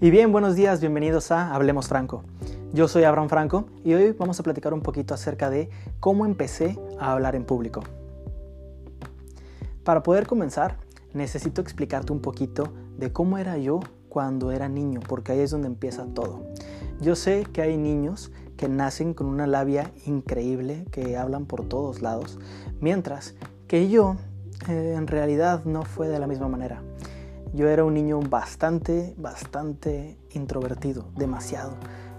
Y bien, buenos días, bienvenidos a Hablemos Franco. Yo soy Abraham Franco y hoy vamos a platicar un poquito acerca de cómo empecé a hablar en público. Para poder comenzar, necesito explicarte un poquito de cómo era yo cuando era niño, porque ahí es donde empieza todo. Yo sé que hay niños que nacen con una labia increíble, que hablan por todos lados, mientras que yo eh, en realidad no fue de la misma manera. Yo era un niño bastante, bastante introvertido, demasiado.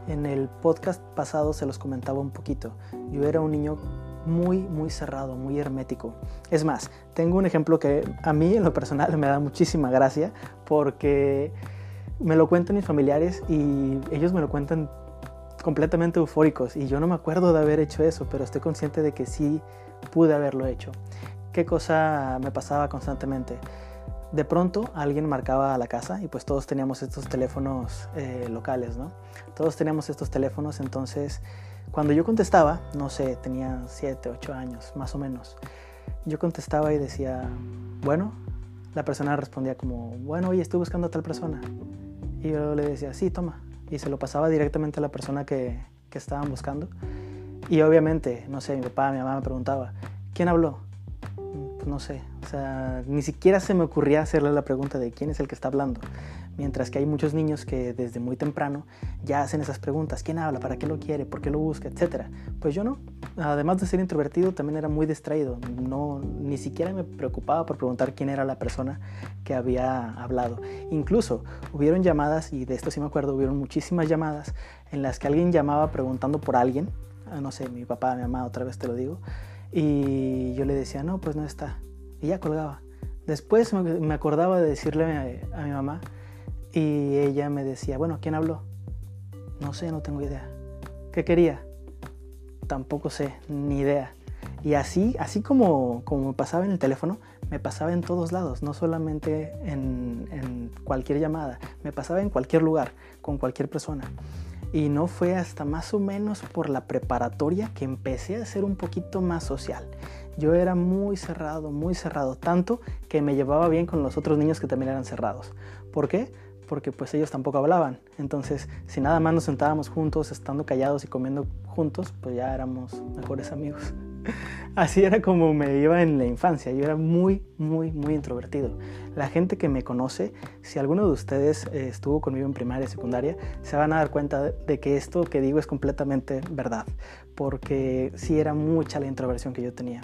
En el podcast pasado se los comentaba un poquito. Yo era un niño muy, muy cerrado, muy hermético. Es más, tengo un ejemplo que a mí en lo personal me da muchísima gracia porque me lo cuentan mis familiares y ellos me lo cuentan completamente eufóricos y yo no me acuerdo de haber hecho eso, pero estoy consciente de que sí pude haberlo hecho. ¿Qué cosa me pasaba constantemente? De pronto alguien marcaba a la casa y pues todos teníamos estos teléfonos eh, locales, ¿no? Todos teníamos estos teléfonos, entonces cuando yo contestaba, no sé, tenía 7, 8 años, más o menos, yo contestaba y decía, bueno, la persona respondía como, bueno, oye, estoy buscando a tal persona. Y yo le decía, sí, toma. Y se lo pasaba directamente a la persona que, que estaban buscando. Y obviamente, no sé, mi papá, mi mamá me preguntaba, ¿quién habló? Pues no sé, o sea, ni siquiera se me ocurría hacerle la pregunta de quién es el que está hablando. Mientras que hay muchos niños que desde muy temprano ya hacen esas preguntas, ¿quién habla? ¿Para qué lo quiere? ¿Por qué lo busca? Etcétera. Pues yo no. Además de ser introvertido, también era muy distraído. No, ni siquiera me preocupaba por preguntar quién era la persona que había hablado. Incluso hubieron llamadas, y de esto sí me acuerdo, hubieron muchísimas llamadas en las que alguien llamaba preguntando por alguien. Ah, no sé, mi papá, mi mamá, otra vez te lo digo y yo le decía, no, pues no está. Y ya colgaba. Después me acordaba de decirle a, mi mamá y ella me decía, bueno, ¿quién habló? No sé, no tengo idea. ¿Qué quería? Tampoco sé, ni idea. Y así, así como, como me pasaba en el teléfono, me pasaba en todos lados, no solamente en, en cualquier llamada, me pasaba en cualquier lugar, con cualquier persona. Y no fue hasta más o menos por la preparatoria que empecé a ser un poquito más social. Yo era muy cerrado, muy cerrado, tanto que me llevaba bien con los otros niños que también eran cerrados. ¿Por qué? Porque pues ellos tampoco hablaban. Entonces, si nada más nos sentábamos juntos, estando callados y comiendo juntos, pues ya éramos mejores amigos. Así era como me iba en la infancia. Yo era muy, muy, muy introvertido. La gente que me conoce, si alguno de ustedes eh, estuvo conmigo en primaria y secundaria, se van a dar cuenta de que esto que digo es completamente verdad. Porque sí era mucha la introversión que yo tenía.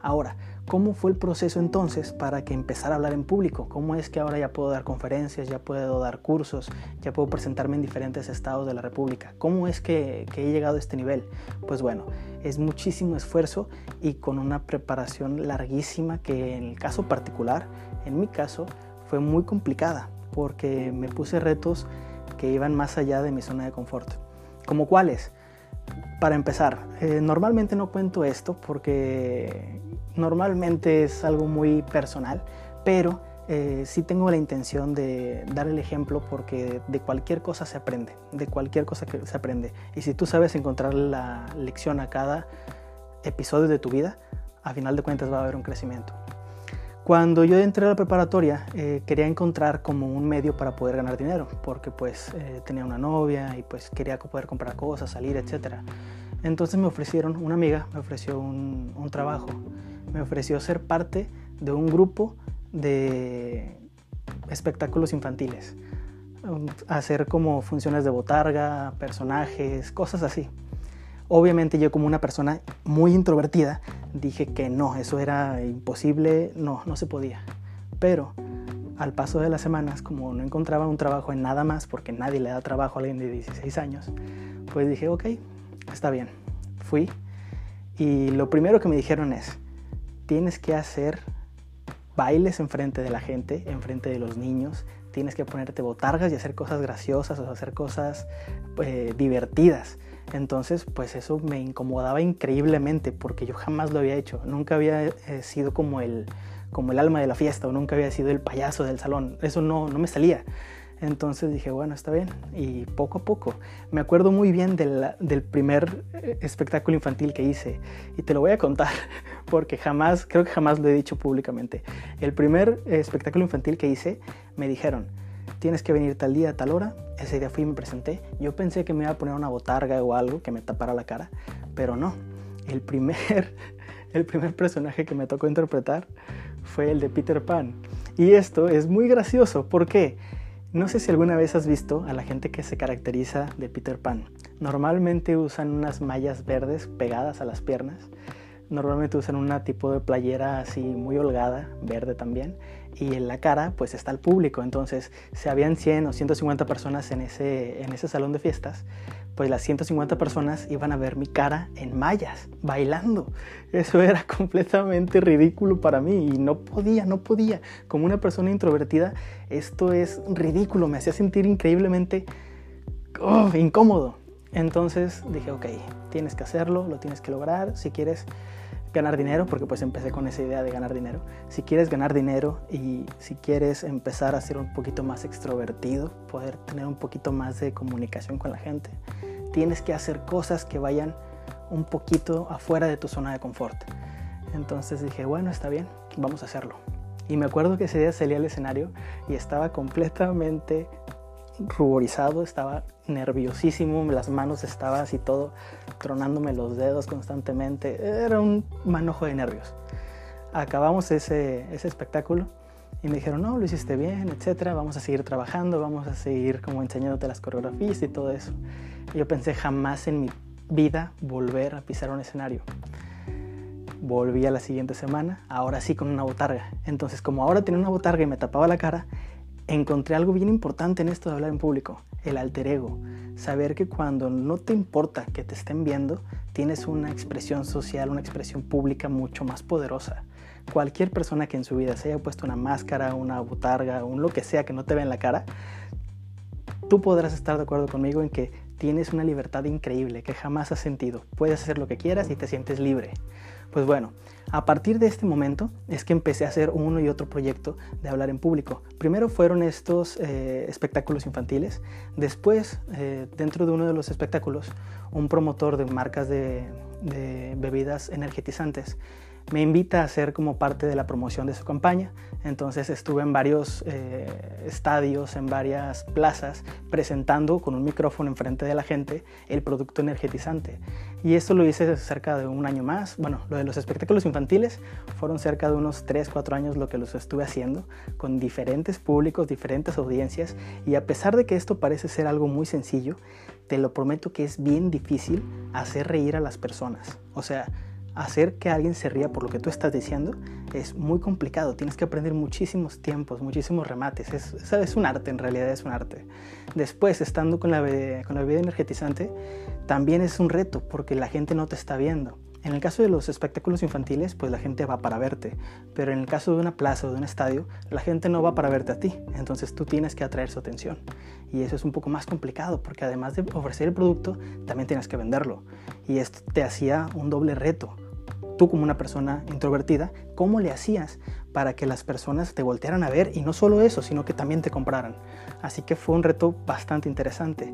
Ahora, ¿Cómo fue el proceso entonces para que empezara a hablar en público? ¿Cómo es que ahora ya puedo dar conferencias, ya puedo dar cursos, ya puedo presentarme en diferentes estados de la República? ¿Cómo es que, he llegado a este nivel? Pues bueno, es muchísimo esfuerzo y con una preparación larguísima que en el caso particular, en mi caso, fue muy complicada porque me puse retos que iban más allá de mi zona de confort. ¿Como cuáles? Para empezar, eh, normalmente no cuento esto porque normalmente es algo muy personal, pero eh, sí tengo la intención de dar el ejemplo porque de cualquier cosa se aprende, de cualquier cosa que se aprende. Y si tú sabes encontrar la lección a cada episodio de tu vida, a final de cuentas va a haber un crecimiento. Cuando yo entré a la preparatoria eh, quería encontrar como un medio para poder ganar dinero, porque pues eh, tenía una novia y pues quería poder comprar cosas, salir, etc. Entonces me ofrecieron, una amiga me ofreció un, un trabajo, me ofreció ser parte de un grupo de espectáculos infantiles, hacer como funciones de botarga, personajes, cosas así. Obviamente yo como una persona muy introvertida dije que no, eso era imposible, no, no se podía. Pero al paso de las semanas, como no encontraba un trabajo en nada más, porque nadie le da trabajo a alguien de 16 años, pues dije, ok, está bien. Fui y lo primero que me dijeron es, tienes que hacer bailes enfrente de la gente, enfrente de los niños, tienes que ponerte botargas y hacer cosas graciosas o hacer cosas eh, divertidas. Entonces, pues eso me incomodaba increíblemente porque yo jamás lo había hecho. Nunca había eh, sido como el, como el alma de la fiesta o nunca había sido el payaso del salón. Eso no, no me salía. Entonces dije, bueno, está bien. Y poco a poco. Me acuerdo muy bien del, primer eh, espectáculo infantil que hice. Y te lo voy a contar porque jamás, creo que jamás lo he dicho públicamente. El primer espectáculo infantil que hice, me dijeron, tienes que venir tal día, tal hora. Ese día fui y me presenté. Yo pensé que me iba a poner una botarga o algo que me tapara la cara, pero no. El primer, el primer personaje que me tocó interpretar fue el de Peter Pan. Y esto es muy gracioso. ¿Por qué? No sé si alguna vez has visto a la gente que se caracteriza de Peter Pan. Normalmente usan unas mallas verdes pegadas a las piernas. Normalmente usan un tipo de playera así muy holgada, verde también. Y en la cara pues está el público. Entonces, si habían 100 o 150 personas en ese, en ese salón de fiestas, pues las 150 personas iban a ver mi cara en mallas, bailando. Eso era completamente ridículo para mí y no podía, no podía. Como una persona introvertida, esto es ridículo, me hacía sentir increíblemente oh, incómodo. Entonces dije, ok, tienes que hacerlo, lo tienes que lograr. Si quieres ganar dinero, porque pues empecé con esa idea de ganar dinero. Si quieres ganar dinero y si quieres empezar a ser un poquito más extrovertido, poder tener un poquito más de comunicación con la gente, tienes que hacer cosas que vayan un poquito afuera de tu zona de confort. Entonces dije, bueno, está bien, vamos a hacerlo. Y me acuerdo que ese día salí al escenario y estaba completamente ruborizado, estaba nerviosísimo, las manos estaban así todo tronándome los dedos constantemente, era un manojo de nervios. Acabamos ese, ese espectáculo y me dijeron, no, lo hiciste bien, etcétera, vamos a seguir trabajando, vamos a seguir como enseñándote las coreografías y todo eso. Yo pensé jamás en mi vida volver a pisar un escenario. Volví a la siguiente semana, ahora sí con una botarga. Entonces, como ahora tenía una botarga y me tapaba la cara, encontré algo bien importante en esto de hablar en público, el alter ego. Saber que cuando no te importa que te estén viendo, tienes una expresión social, una expresión pública mucho más poderosa. Cualquier persona que en su vida se haya puesto una máscara, una botarga, un lo que sea que no te vea en la cara, tú podrás estar de acuerdo conmigo en que tienes una libertad increíble que jamás has sentido. Puedes hacer lo que quieras y te sientes libre. Pues bueno, a partir de este momento es que empecé a hacer uno y otro proyecto de hablar en público. Primero fueron estos eh, espectáculos infantiles, después eh, dentro de uno de los espectáculos un promotor de marcas de bebidas energetizantes me invita a ser como parte de la promoción de su campaña. Entonces estuve en varios eh, estadios, en varias plazas, presentando con un micrófono enfrente de la gente el producto energetizante. Y esto lo hice cerca de un año más. Bueno, lo de los espectáculos infantiles fueron cerca de unos 3, 4 años lo que los estuve haciendo, con diferentes públicos, diferentes audiencias. Y a pesar de que esto parece ser algo muy sencillo, te lo prometo que es bien difícil hacer reír a las personas. O sea, hacer que alguien se ría por lo que tú estás diciendo es muy complicado. Tienes que aprender muchísimos tiempos, muchísimos remates. Es, es un arte, en realidad es un arte. Después, estando con la, con la bebida energetizante, también es un reto porque la gente no te está viendo. En el caso de los espectáculos infantiles, pues la gente va para verte, pero en el caso de una plaza o de un estadio, la gente no va para verte a ti, entonces tú tienes que atraer su atención. Y eso es un poco más complicado, porque además de ofrecer el producto, también tienes que venderlo. Y esto te hacía un doble reto, tú como una persona introvertida, ¿cómo le hacías para que las personas te voltearan a ver y no solo eso, sino que también te compraran? Así que fue un reto bastante interesante.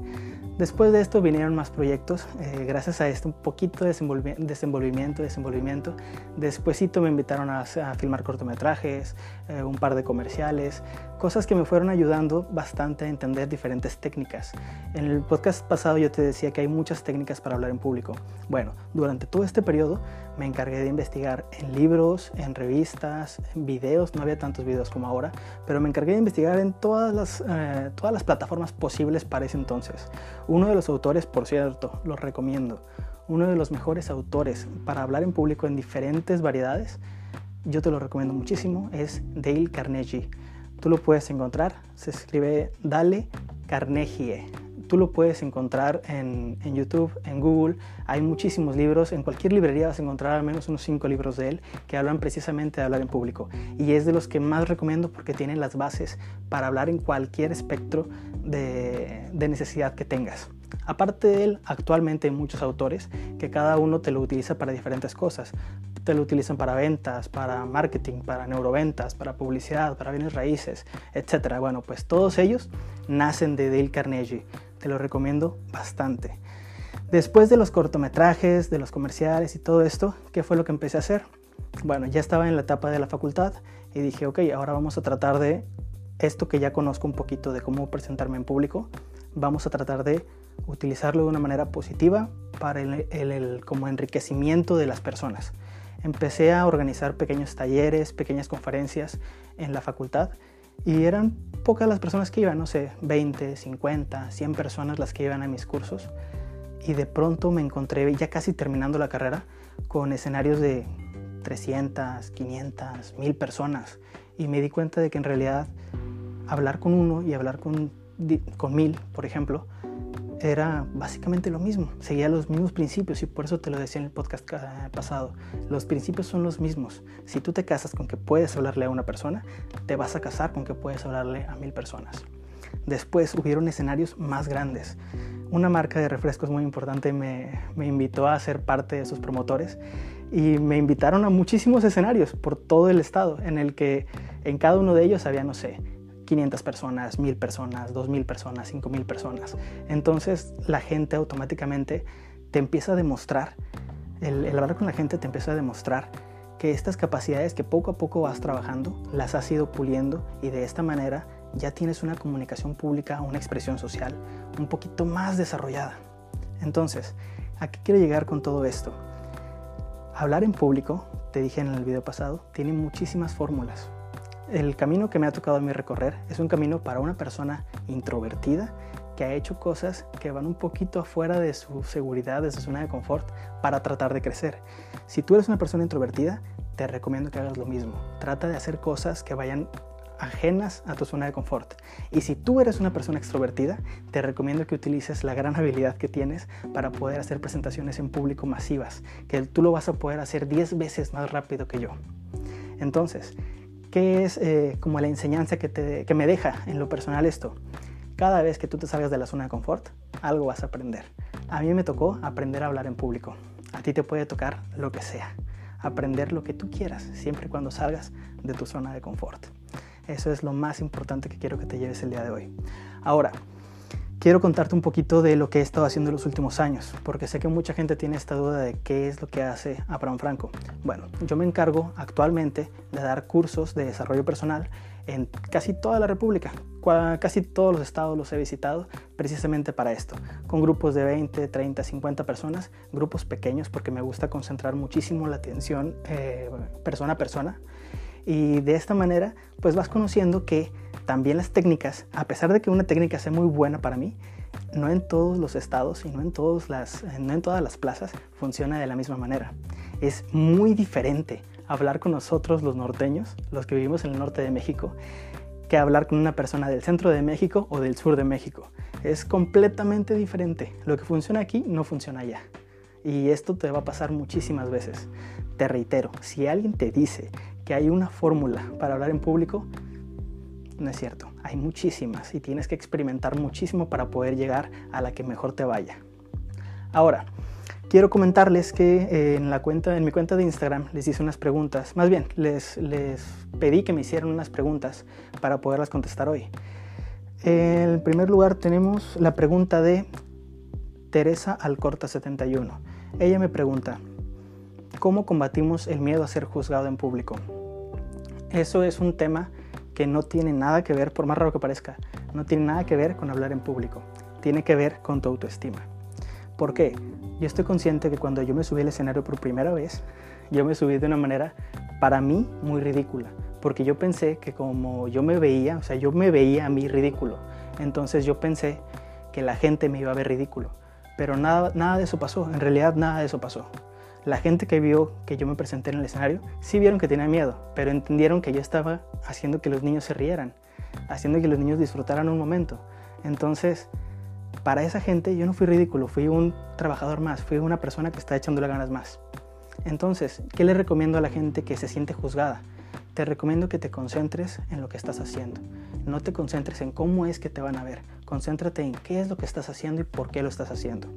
Después de esto vinieron más proyectos, eh, gracias a esto un poquito de desenvolvimiento, desenvolvimiento. Despuésito me invitaron a, filmar cortometrajes, eh, un par de comerciales, cosas que me fueron ayudando bastante a entender diferentes técnicas. En el podcast pasado yo te decía que hay muchas técnicas para hablar en público. Bueno, durante todo este periodo me encargué de investigar en libros, en revistas, videos, no había tantos videos como ahora, pero me encargué de investigar en todas las, eh, todas las plataformas posibles para ese entonces. Uno de los autores, por cierto, lo recomiendo, uno de los mejores autores para hablar en público en diferentes variedades, yo te lo recomiendo muchísimo, es Dale Carnegie. Tú lo puedes encontrar, se escribe Dale Carnegie. Tú lo puedes encontrar en, en, YouTube, en Google. Hay muchísimos libros. En cualquier librería vas a encontrar al menos unos cinco libros de él que hablan precisamente de hablar en público. Y es de los que más recomiendo porque tienen las bases para hablar en cualquier espectro de, de necesidad que tengas. Aparte de él, actualmente hay muchos autores que cada uno te lo utiliza para diferentes cosas. Te lo utilizan para ventas, para marketing, para neuroventas, para publicidad, para bienes raíces, etc. Bueno, pues todos ellos nacen de Dale Carnegie te lo recomiendo bastante. Después de los cortometrajes, de los comerciales y todo esto, ¿qué fue lo que empecé a hacer? Bueno, ya estaba en la etapa de la facultad y dije, ok, ahora vamos a tratar de esto que ya conozco un poquito de cómo presentarme en público, vamos a tratar de utilizarlo de una manera positiva para el, como enriquecimiento de las personas. Empecé a organizar pequeños talleres, pequeñas conferencias en la facultad y eran pocas las personas que iban, no sé, 20, 50, 100 personas las que iban a mis cursos. Y de pronto me encontré, ya casi terminando la carrera, con escenarios de 300, 500, 1000 personas. Y me di cuenta de que en realidad hablar con uno y hablar con, con mil, por ejemplo, era básicamente lo mismo, seguía los mismos principios y por eso te lo decía en el podcast pasado, los principios son los mismos. Si tú te casas con que puedes hablarle a una persona, te vas a casar con que puedes hablarle a mil personas. Después hubieron escenarios más grandes. Una marca de refrescos muy importante me, me invitó a ser parte de sus promotores y me invitaron a muchísimos escenarios por todo el estado en el que en cada uno de ellos había, no sé, 500 personas, 1000 personas, 2000 personas, 5000 personas. Entonces la gente automáticamente te empieza a demostrar, el, hablar con la gente te empieza a demostrar que estas capacidades que poco a poco vas trabajando, las has ido puliendo y de esta manera ya tienes una comunicación pública, una expresión social un poquito más desarrollada. Entonces, ¿a qué quiero llegar con todo esto? Hablar en público, te dije en el video pasado, tiene muchísimas fórmulas el camino que me ha tocado a mí recorrer es un camino para una persona introvertida que ha hecho cosas que van un poquito afuera de su seguridad, de su zona de confort, para tratar de crecer. Si tú eres una persona introvertida, te recomiendo que hagas lo mismo. Trata de hacer cosas que vayan ajenas a tu zona de confort. Y si tú eres una persona extrovertida, te recomiendo que utilices la gran habilidad que tienes para poder hacer presentaciones en público masivas, que tú lo vas a poder hacer 10 veces más rápido que yo. Entonces, ¿Qué es eh, como la enseñanza que, te, que me deja en lo personal esto? Cada vez que tú te salgas de la zona de confort, algo vas a aprender. A mí me tocó aprender a hablar en público. A ti te puede tocar lo que sea. Aprender lo que tú quieras, siempre y cuando salgas de tu zona de confort. Eso es lo más importante que quiero que te lleves el día de hoy. Ahora, quiero contarte un poquito de lo que he estado haciendo en los últimos años, porque sé que mucha gente tiene esta duda de qué es lo que hace Abraham Franco. Bueno, yo me encargo actualmente de dar cursos de desarrollo personal en casi toda la República. Casi todos los estados los he visitado precisamente para esto, con grupos de 20, 30, 50 personas, grupos pequeños porque me gusta concentrar muchísimo la atención eh, persona a persona. Y de esta manera, pues vas conociendo que también las técnicas, a pesar de que una técnica sea muy buena para mí, no en todos los estados y no en, las, no en todas las plazas funciona de la misma manera. Es muy diferente hablar con nosotros los norteños, los que vivimos en el norte de México, que hablar con una persona del centro de México o del sur de México. Es completamente diferente. Lo que funciona aquí no funciona allá. Y esto te va a pasar muchísimas veces. Te reitero, si alguien te dice que hay una fórmula para hablar en público, no es cierto. Hay muchísimas y tienes que experimentar muchísimo para poder llegar a la que mejor te vaya. Ahora, quiero comentarles que eh, en, la cuenta, en mi cuenta de Instagram les hice unas preguntas. Más bien, les, les pedí que me hicieran unas preguntas para poderlas contestar hoy. En primer lugar tenemos la pregunta de Teresa Alcorta71. Ella me pregunta, ¿cómo combatimos el miedo a ser juzgado en público? Eso es un tema que no tiene nada que ver, por más raro que parezca, no tiene nada que ver con hablar en público, tiene que ver con tu autoestima. ¿Por qué? Yo estoy consciente que cuando yo me subí al escenario por primera vez, yo me subí de una manera para mí muy ridícula, porque yo pensé que como yo me veía, o sea, yo me veía a mí ridículo, entonces yo pensé que la gente me iba a ver ridículo, pero nada, nada de eso pasó, en realidad nada de eso pasó. La gente que vio que yo me presenté en el escenario sí vieron que tenía miedo, pero entendieron que yo estaba haciendo que los niños se rieran, haciendo que los niños disfrutaran un momento. Entonces, para esa gente yo no fui ridículo, fui un trabajador más, fui una persona que está echándole ganas más. Entonces, ¿qué le recomiendo a la gente que se siente juzgada? Te recomiendo que te concentres en lo que estás haciendo. No te concentres en cómo es que te van a ver. Concéntrate en qué es lo que estás haciendo y por qué lo estás haciendo.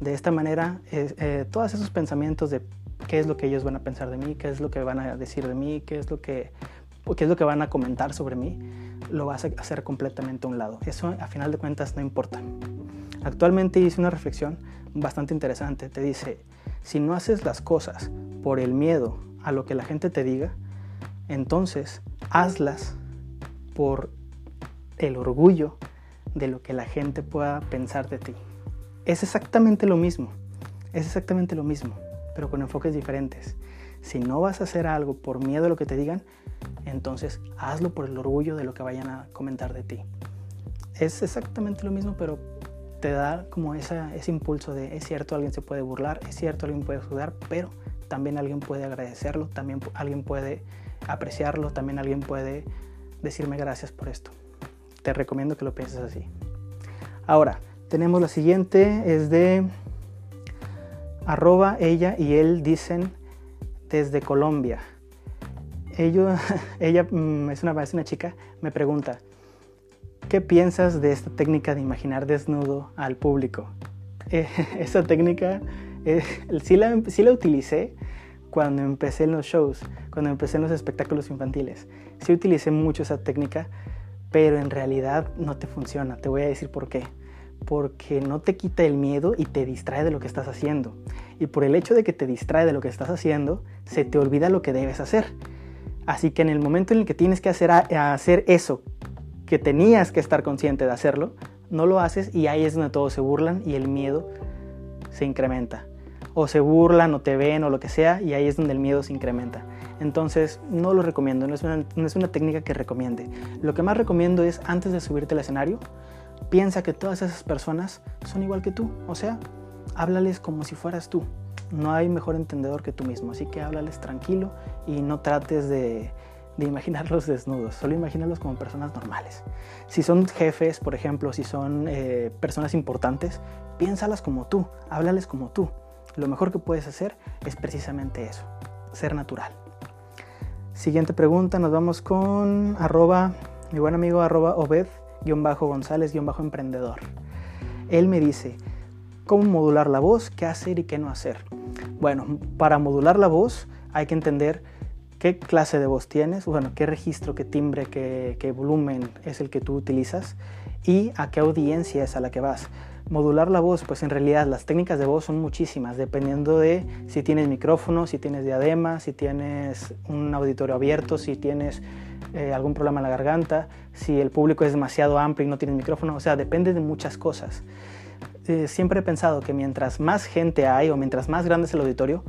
De esta manera, eh, todos esos pensamientos de qué es lo que ellos van a pensar de mí, qué es lo que van a decir de mí, qué es lo que, qué es lo que van a comentar sobre mí, lo vas a hacer completamente a un lado. Eso a final de cuentas no importa. Actualmente hice una reflexión bastante interesante. Te dice, si no haces las cosas por el miedo a lo que la gente te diga, entonces hazlas por el orgullo de lo que la gente pueda pensar de ti. Es exactamente lo mismo, es exactamente lo mismo, pero con enfoques diferentes. Si no vas a hacer algo por miedo a lo que te digan, entonces hazlo por el orgullo de lo que vayan a comentar de ti. Es exactamente lo mismo, pero te da como ese impulso de es cierto, alguien se puede burlar, es cierto, alguien puede juzgar, pero también alguien puede agradecerlo, también alguien puede apreciarlo, también alguien puede decirme gracias por esto. Te recomiendo que lo pienses así. Ahora, tenemos la siguiente, es de arroba ella y él dicen desde Colombia. ella mm, es una, es una chica, me pregunta, ¿qué piensas de esta técnica de imaginar desnudo al público? Eh, esa técnica eh, sí, la, sí la utilicé cuando empecé en los shows, cuando empecé en los espectáculos infantiles. Sí utilicé mucho esa técnica, pero en realidad no te funciona. Te voy a decir por qué. Porque no te quita el miedo y te distrae de lo que estás haciendo. Y por el hecho de que te distrae de lo que estás haciendo, se te olvida lo que debes hacer. Así que en el momento en el que tienes que hacer, hacer eso, que tenías que estar consciente de hacerlo, no lo haces y ahí es donde todos se burlan y el miedo se incrementa o se burlan o te ven o lo que sea y ahí es donde el miedo se incrementa. Entonces no lo recomiendo, no es, una, no es una técnica que recomiende. Lo que más recomiendo es antes de subirte al escenario, piensa que todas esas personas son igual que tú, o sea, háblales como si fueras tú. No hay mejor entendedor que tú mismo, así que háblales tranquilo y no trates de, imaginarlos desnudos, solo imagínalos como personas normales. Si son jefes, por ejemplo, si son eh, personas importantes, piénsalas como tú, háblales como tú lo mejor que puedes hacer es precisamente eso, ser natural. Siguiente pregunta, nos vamos con arroba, mi buen amigo arroba obed-gonzález-emprendedor. Él me dice, ¿cómo modular la voz? ¿Qué hacer y qué no hacer? Bueno, para modular la voz hay que entender qué clase de voz tienes, bueno, qué registro, qué timbre, qué, qué volumen es el que tú utilizas y a qué audiencia es a la que vas. Modular la voz, pues en realidad las técnicas de voz son muchísimas, dependiendo de si tienes micrófono, si tienes diadema, si tienes un auditorio abierto, si tienes eh, algún problema en la garganta, si el público es demasiado amplio y no tienes micrófono, o sea, depende de muchas cosas. Eh, siempre he pensado que mientras más gente hay o mientras más grande es el auditorio,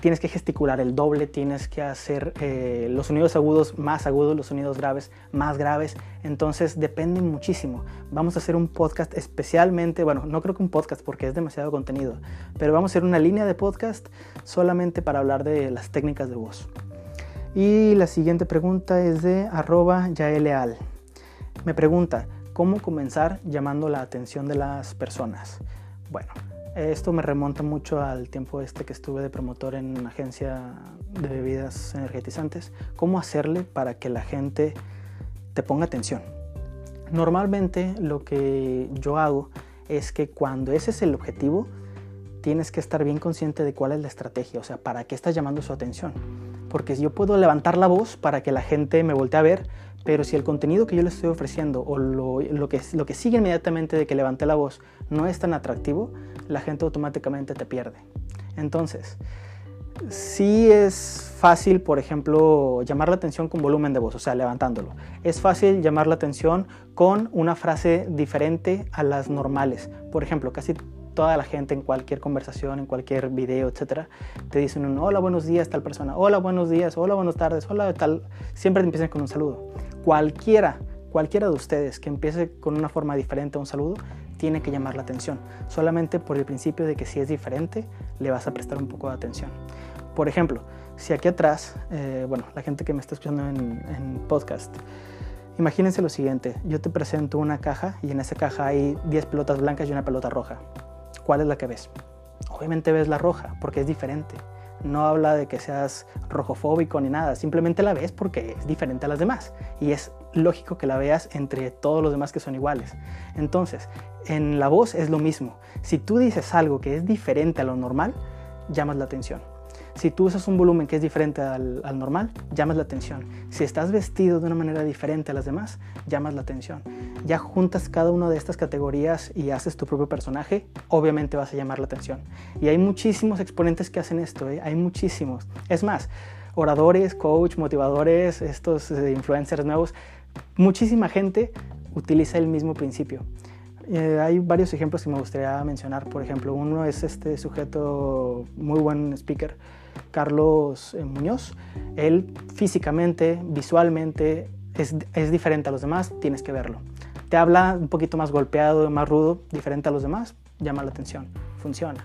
tienes que gesticular el doble, tienes que hacer eh, los sonidos agudos más agudos, los sonidos graves más graves. Entonces depende muchísimo. Vamos a hacer un podcast especialmente, bueno, no creo que un podcast porque es demasiado contenido, pero vamos a hacer una línea de podcast solamente para hablar de las técnicas de voz. Y la siguiente pregunta es de arroba yaeleal. Me pregunta, ¿cómo comenzar llamando la atención de las personas? Bueno, esto me remonta mucho al tiempo este que estuve de promotor en una agencia de bebidas energetizantes. ¿Cómo hacerle para que la gente te ponga atención? Normalmente lo que yo hago es que cuando ese es el objetivo, tienes que estar bien consciente de cuál es la estrategia, o sea, para qué estás llamando su atención. Porque yo puedo levantar la voz para que la gente me voltee a ver, pero si el contenido que yo le estoy ofreciendo o lo, que, lo que sigue inmediatamente de que levante la voz no es tan atractivo, la gente automáticamente te pierde. Entonces, sí es fácil, por ejemplo, llamar la atención con volumen de voz, o sea, levantándolo. Es fácil llamar la atención con una frase diferente a las normales. Por ejemplo, casi toda la gente en cualquier conversación, en cualquier video, etcétera, te dicen un hola, buenos días, tal persona, hola, buenos días, hola, buenas tardes, hola, tal. Siempre te empiezan con un saludo. Cualquiera, cualquiera de ustedes que empiece con una forma diferente a un saludo, tiene que llamar la atención, solamente por el principio de que si es diferente, le vas a prestar un poco de atención. Por ejemplo, si aquí atrás, eh, bueno, la gente que me está escuchando en, podcast, imagínense lo siguiente, yo te presento una caja y en esa caja hay 10 pelotas blancas y una pelota roja. ¿Cuál es la que ves? Obviamente ves la roja, porque es diferente. No habla de que seas rojofóbico ni nada, simplemente la ves porque es diferente a las demás. Y es lógico que la veas entre todos los demás que son iguales. Entonces, en la voz es lo mismo. Si tú dices algo que es diferente a lo normal, llamas la atención. Si tú usas un volumen que es diferente al, normal, llamas la atención. Si estás vestido de una manera diferente a las demás, llamas la atención. Ya juntas cada una de estas categorías y haces tu propio personaje, obviamente vas a llamar la atención. Y hay muchísimos exponentes que hacen esto, ¿eh? hay muchísimos. Es más, oradores, coach, motivadores, estos eh, influencers nuevos, muchísima gente utiliza el mismo principio. Eh, hay varios ejemplos que me gustaría mencionar. Por ejemplo, uno es este sujeto, muy buen speaker, Carlos eh, Muñoz. Él físicamente, visualmente, es, es diferente a los demás, tienes que verlo. Te habla un poquito más golpeado, más rudo, diferente a los demás, llama la atención, funciona.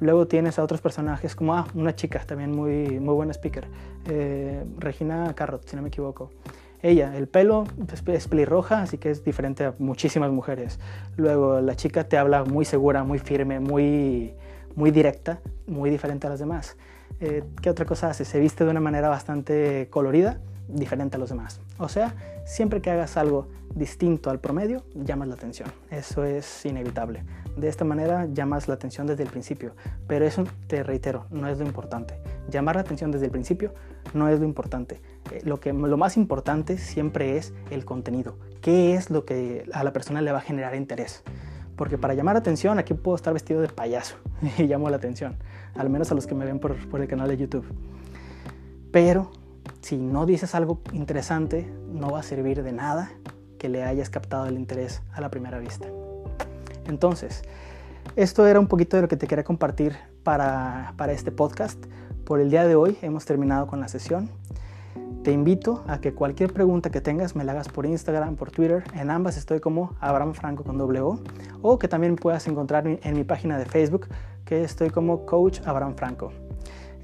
Luego tienes a otros personajes como ah, una chica también muy, muy buena speaker, eh, Regina Carrot, si no me equivoco. Ella, el pelo es pelirroja, así que es diferente a muchísimas mujeres. Luego la chica te habla muy segura, muy firme, muy, muy directa, muy diferente a las demás. Eh, ¿Qué otra cosa hace? Se viste de una manera bastante colorida, diferente a los demás. O sea, siempre que hagas algo distinto al promedio, llamas la atención. Eso es inevitable. De esta manera llamas la atención desde el principio. Pero eso, te reitero, no es lo importante. Llamar la atención desde el principio no es lo importante. Eh, lo, que, lo más importante siempre es el contenido. ¿Qué es lo que a la persona le va a generar interés? Porque para llamar la atención, aquí puedo estar vestido de payaso y llamo la atención. Al menos a los que me ven por, por el canal de YouTube. Pero si no dices algo interesante, no va a servir de nada que le hayas captado el interés a la primera vista. Entonces, esto era un poquito de lo que te quería compartir para, para este podcast. Por el día de hoy hemos terminado con la sesión. Te invito a que cualquier pregunta que tengas me la hagas por Instagram, por Twitter. En ambas estoy como Abraham Franco con O. O que también puedas encontrar en mi página de Facebook, que estoy como Coach Abraham Franco.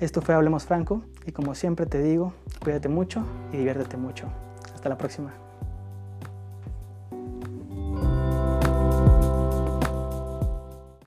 Esto fue Hablemos Franco y como siempre te digo, cuídate mucho y diviértete mucho. Hasta la próxima.